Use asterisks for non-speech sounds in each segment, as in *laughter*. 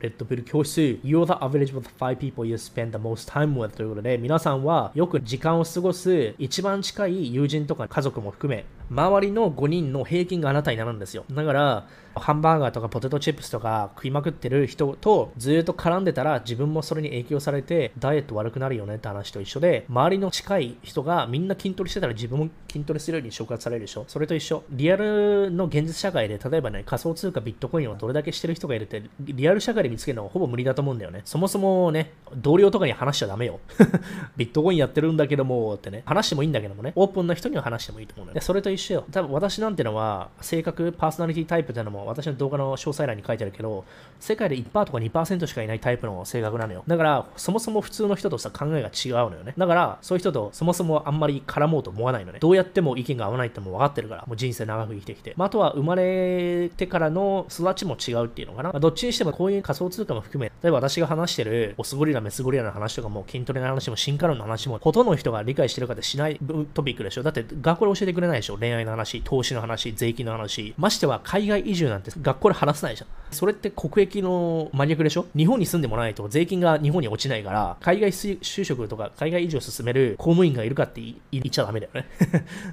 レッドブル教室 You're the average of the five people you spend the most time with ということで皆さんはよく時間を過ごす一番近い友人とか家族も含め周りの5人の平均があなたになるんですよ。だからハンバーガーとかポテトチップスとか食いまくってる人とずっと絡んでたら自分もそれに影響されてダイエット悪くなるよねって話と一緒で周りの近い人がみんな筋トレしてたら自分も筋トレするように触発されるでしょ。それと一緒。リアルの現実社会で例えばね仮想通貨ビットコインをどれだけしてる人がいるってリアル社会で見つけるのはほぼ無理だと思うんだよねそもそもね同僚とかに話しちゃダメよ *laughs* ビットコインやってるんだけどもってね話してもいいんだけどもねオープンな人には話してもいいと思うのよでそれと一緒よ多分私なんてのは性格パーソナリティタイプってのも私の動画の詳細欄に書いてあるけど、世界で1%とか2%しかいないタイプの性格なのよ。だから、そもそも普通の人とさ、考えが違うのよね。だから、そういう人とそもそもあんまり絡もうと思わないのね。どうやっても意見が合わないっても分かってるから、もう人生長く生きてきて。まあ、あとは生まれてからの育ちも違うっていうのかな。まあ、どっちにしてもこういう仮想通貨も含め、例えば私が話してるオスゴリラ、メスゴリラの話とかも、筋トレの話も、進化論の話も、ほとんどの人が理解してるかってしないトピックでしょ。だって学校で教えてくれないでしょ。恋愛の話、投資の話、税金の話。ましては海外移住なんて学校で話せないじゃん。それって国益の真逆でしょ？日本に住んでもらわないと税金が日本に落ちないから、海外就職とか海外移住を進める公務員がいるかって言っちゃダメだよね。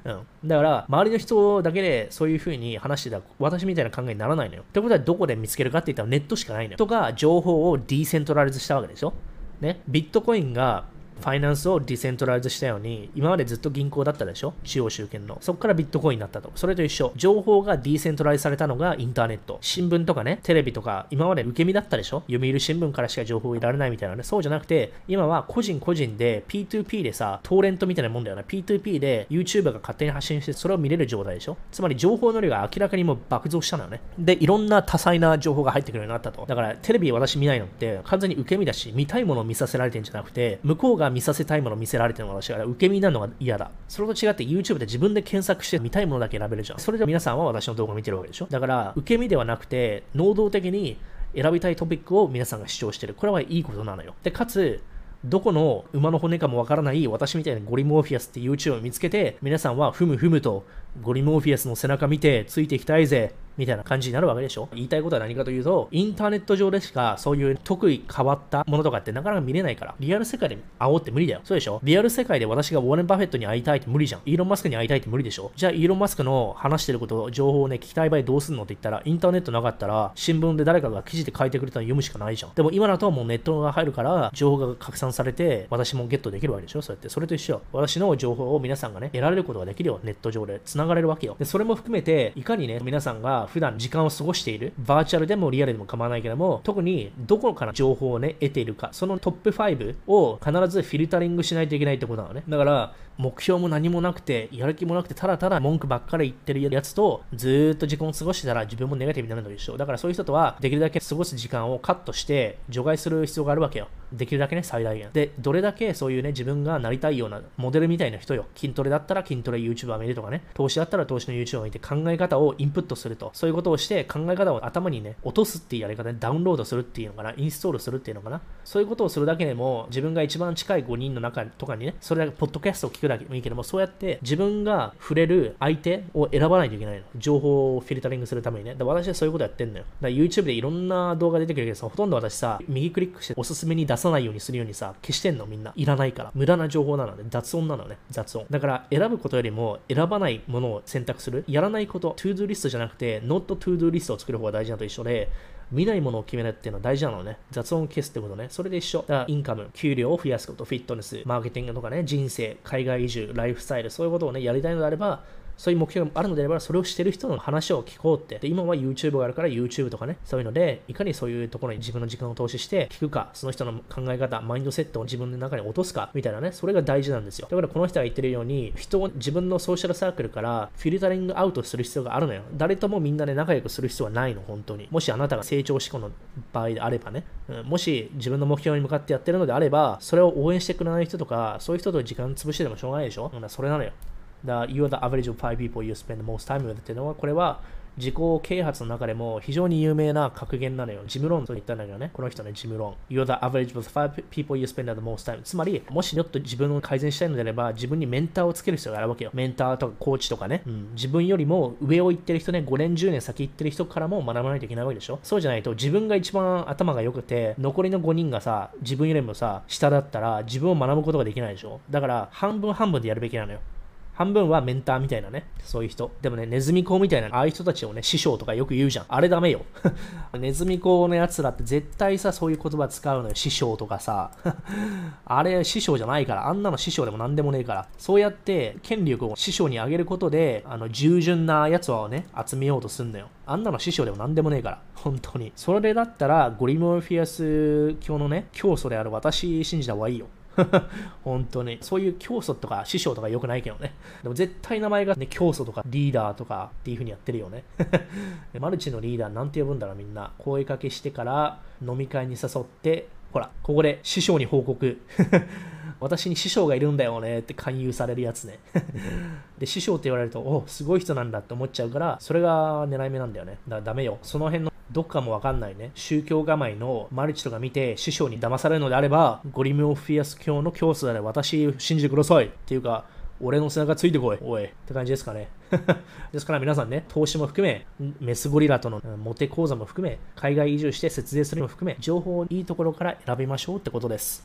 うん。だから、周りの人だけでそういう風に話してたら、私みたいな考えにならないのよ。ってことはどこで見つけるかって言ったらネットしかないのよ。とか、情報をディーセントラルズしたわけでしょ？ね？ビットコインがファイナンスをディセントライズしたように、今までずっと銀行だったでしょ？中央集権の。そこからビットコインになったと。それと一緒。情報がディセントライズされたのがインターネット。新聞とかね、テレビとか、今まで受け身だったでしょ？読売新聞からしか情報を得られないみたいなね。そうじゃなくて、今は個人個人で P2P でさ、トーレントみたいなもんだよね。P2P で YouTuber が勝手に発信して、それを見れる状態でしょ？つまり情報の量が明らかにもう爆増したのよね。で、いろんな多彩な情報が入ってくるようになったと。だから、テレビ私見ないのって完全に受け身だし、見たいものを見させられてんじゃなくて、向こうが見させたいものを見せられてるのが私は受け身なのが嫌だ。それと違って YouTube で自分で検索して見たいものだけ選べるじゃん。それで皆さんは私の動画を見てるわけでしょ。だから、受け身ではなくて、能動的に選びたいトピックを皆さんが主張してる。これはいいことなのよ。で、かつ、どこの馬の骨かもわからない私みたいなゴリモーフィアスって YouTube を見つけて、皆さんはふむふむとゴリモーフィアスの背中見てついていきたいぜみたいな感じになるわけでしょ言いたいことは何かというと、インターネット上でしかそういう得意変わったものとかってなかなか見れないから、リアル世界で会おうって無理だよ。そうでしょリアル世界で私がウォーレン・バフェットに会いたいって無理じゃん。イーロン・マスクに会いたいって無理でしょじゃあイーロン・マスクの話してること、情報をね、聞きたい場合どうすんのって言ったら、インターネットなかったら、新聞で誰かが記事で書いてくれたの読むしかないじゃん。でも今だともうネットが入るから、情報が拡散されて、私もゲットできるわけでしょそうやって。それと一緒。私の情報を皆さんがね、得られることができるよ。ネット上で。繋がれるわけよ。で、それも含めて、いかにね、皆さんが普段時間を過ごしている、バーチャルでもリアルでも構わないけども、特にどこから情報をね、得ているか、そのトップ5を必ずフィルタリングしないといけないってことなのね。だから、目標も何もなくて、やる気もなくて、ただただ文句ばっかり言ってるやつと、ずーっと時間を過ごしてたら自分もネガティブになるのと一緒。だからそういう人とは、できるだけ過ごす時間をカットして、除外する必要があるわけよ。できるだけね、最大限。で、どれだけそういうね、自分がなりたいようなモデルみたいな人よ。筋トレだったら筋トレ YouTuber 見るとかね、投資だったら投資の YouTuber 見て考え方をインプットすると。そういうことをして、考え方を頭にね、落とすっていうやり方でダウンロードするっていうのかな、インストールするっていうのかな。そういうことをするだけでも、自分が一番近い5人の中とかにね、それだけポッドキャストを聞くだけもいいけども、そうやって自分が触れる相手を選ばないといけないの。情報をフィルタリングするためにね。だ私はそういうことやってんのよ。だから YouTube でいろんな動画出てくるけどさ、ほとんど私さ、右クリックしておすすめに出さないようにするようにさ、消してんのみんな。いらないから。無駄な情報なので、雑音なのね。雑音。だから選ぶことよりも選ばないものを選択する。やらないこと、 to do リストじゃなくて、not to do リストを作る方が大事なと一緒で、見ないものを決めるっていうのは大事なのね。雑音を消すってことね。それで一緒。だからインカム、給料を増やすこと、フィットネス、マーケティングとかね、人生、海外移住、ライフスタイル、そういうことをね、やりたいのであれば、そういう目標があるのであれば、それをしてる人の話を聞こうって。で、今は YouTube があるから YouTube とかね、そういうので、いかにそういうところに自分の時間を投資して聞くか、その人の考え方、マインドセットを自分の中に落とすか、みたいなね、それが大事なんですよ。だからこの人が言ってるように、人を自分のソーシャルサークルからフィルタリングアウトする必要があるのよ。誰ともみんなで仲良くする必要はないの、本当に。もしあなたが成長志向の場合であればね、うん、もし自分の目標に向かってやってるのであれば、それを応援してくれない人とか、そういう人と時間潰してでもしょうがないでしょ。それなのよ。The, you are the average of five people you spend the most time with っていうのは、これは自己啓発の中でも非常に有名な格言なのよ。ジムロンと言ったんだけどね。この人ね、ジムロン。You're the average with five people you spend the most time. つまり、もしちょっと自分を改善したいのであれば、自分にメンターをつける必要があるわけよ。メンターとかコーチとかね。うん、自分よりも上を行ってる人ね、5年、10年先行ってる人からも学ばないといけないわけでしょ。そうじゃないと、自分が一番頭が良くて、残りの5人がさ、自分よりもさ、下だったら、自分を学ぶことができないでしょ。だから、半分半分でやるべきなのよ。半分はメンターみたいなね、そういう人。でもね、ネズミ講みたいな、ああいう人たちをね、師匠とかよく言うじゃん。あれダメよ。*laughs* ネズミ講のやつらって絶対さ、そういう言葉使うのよ。師匠とかさ。*laughs* あれ師匠じゃないから、あんなの師匠でも何でもねえから。そうやって権力を師匠に上げることで、あの、従順なやつをね、集めようとすんのよ。あんなの師匠でも何でもねえから。本当に。それだったら、ゴリモルフィアス教のね、教祖である私信じた方がいいよ。*laughs* 本当に。そういう教祖とか師匠とか良くないけどね。でも絶対名前がね、教祖とかリーダーとかっていう風にやってるよね。*laughs* マルチのリーダーなんて呼ぶんだろうみんな。声かけしてから飲み会に誘って、ほら、ここで師匠に報告。*laughs* 私に師匠がいるんだよねって勧誘されるやつね。で、師匠って言われると、おすごい人なんだって思っちゃうから、それが狙い目なんだよね。だからダメよ。その辺のどっかもわかんないね、宗教構えのマルチとか見て師匠に騙されるのであれば、ゴリムオフィアス教の教祖で私信じてくださいっていうか、俺の背中ついてこい、おい。って感じですかね。*laughs* ですから皆さんね、投資も含め、メスゴリラとのモテ講座も含め、海外移住して節税するのも含め、情報をいいところから選びましょうってことです。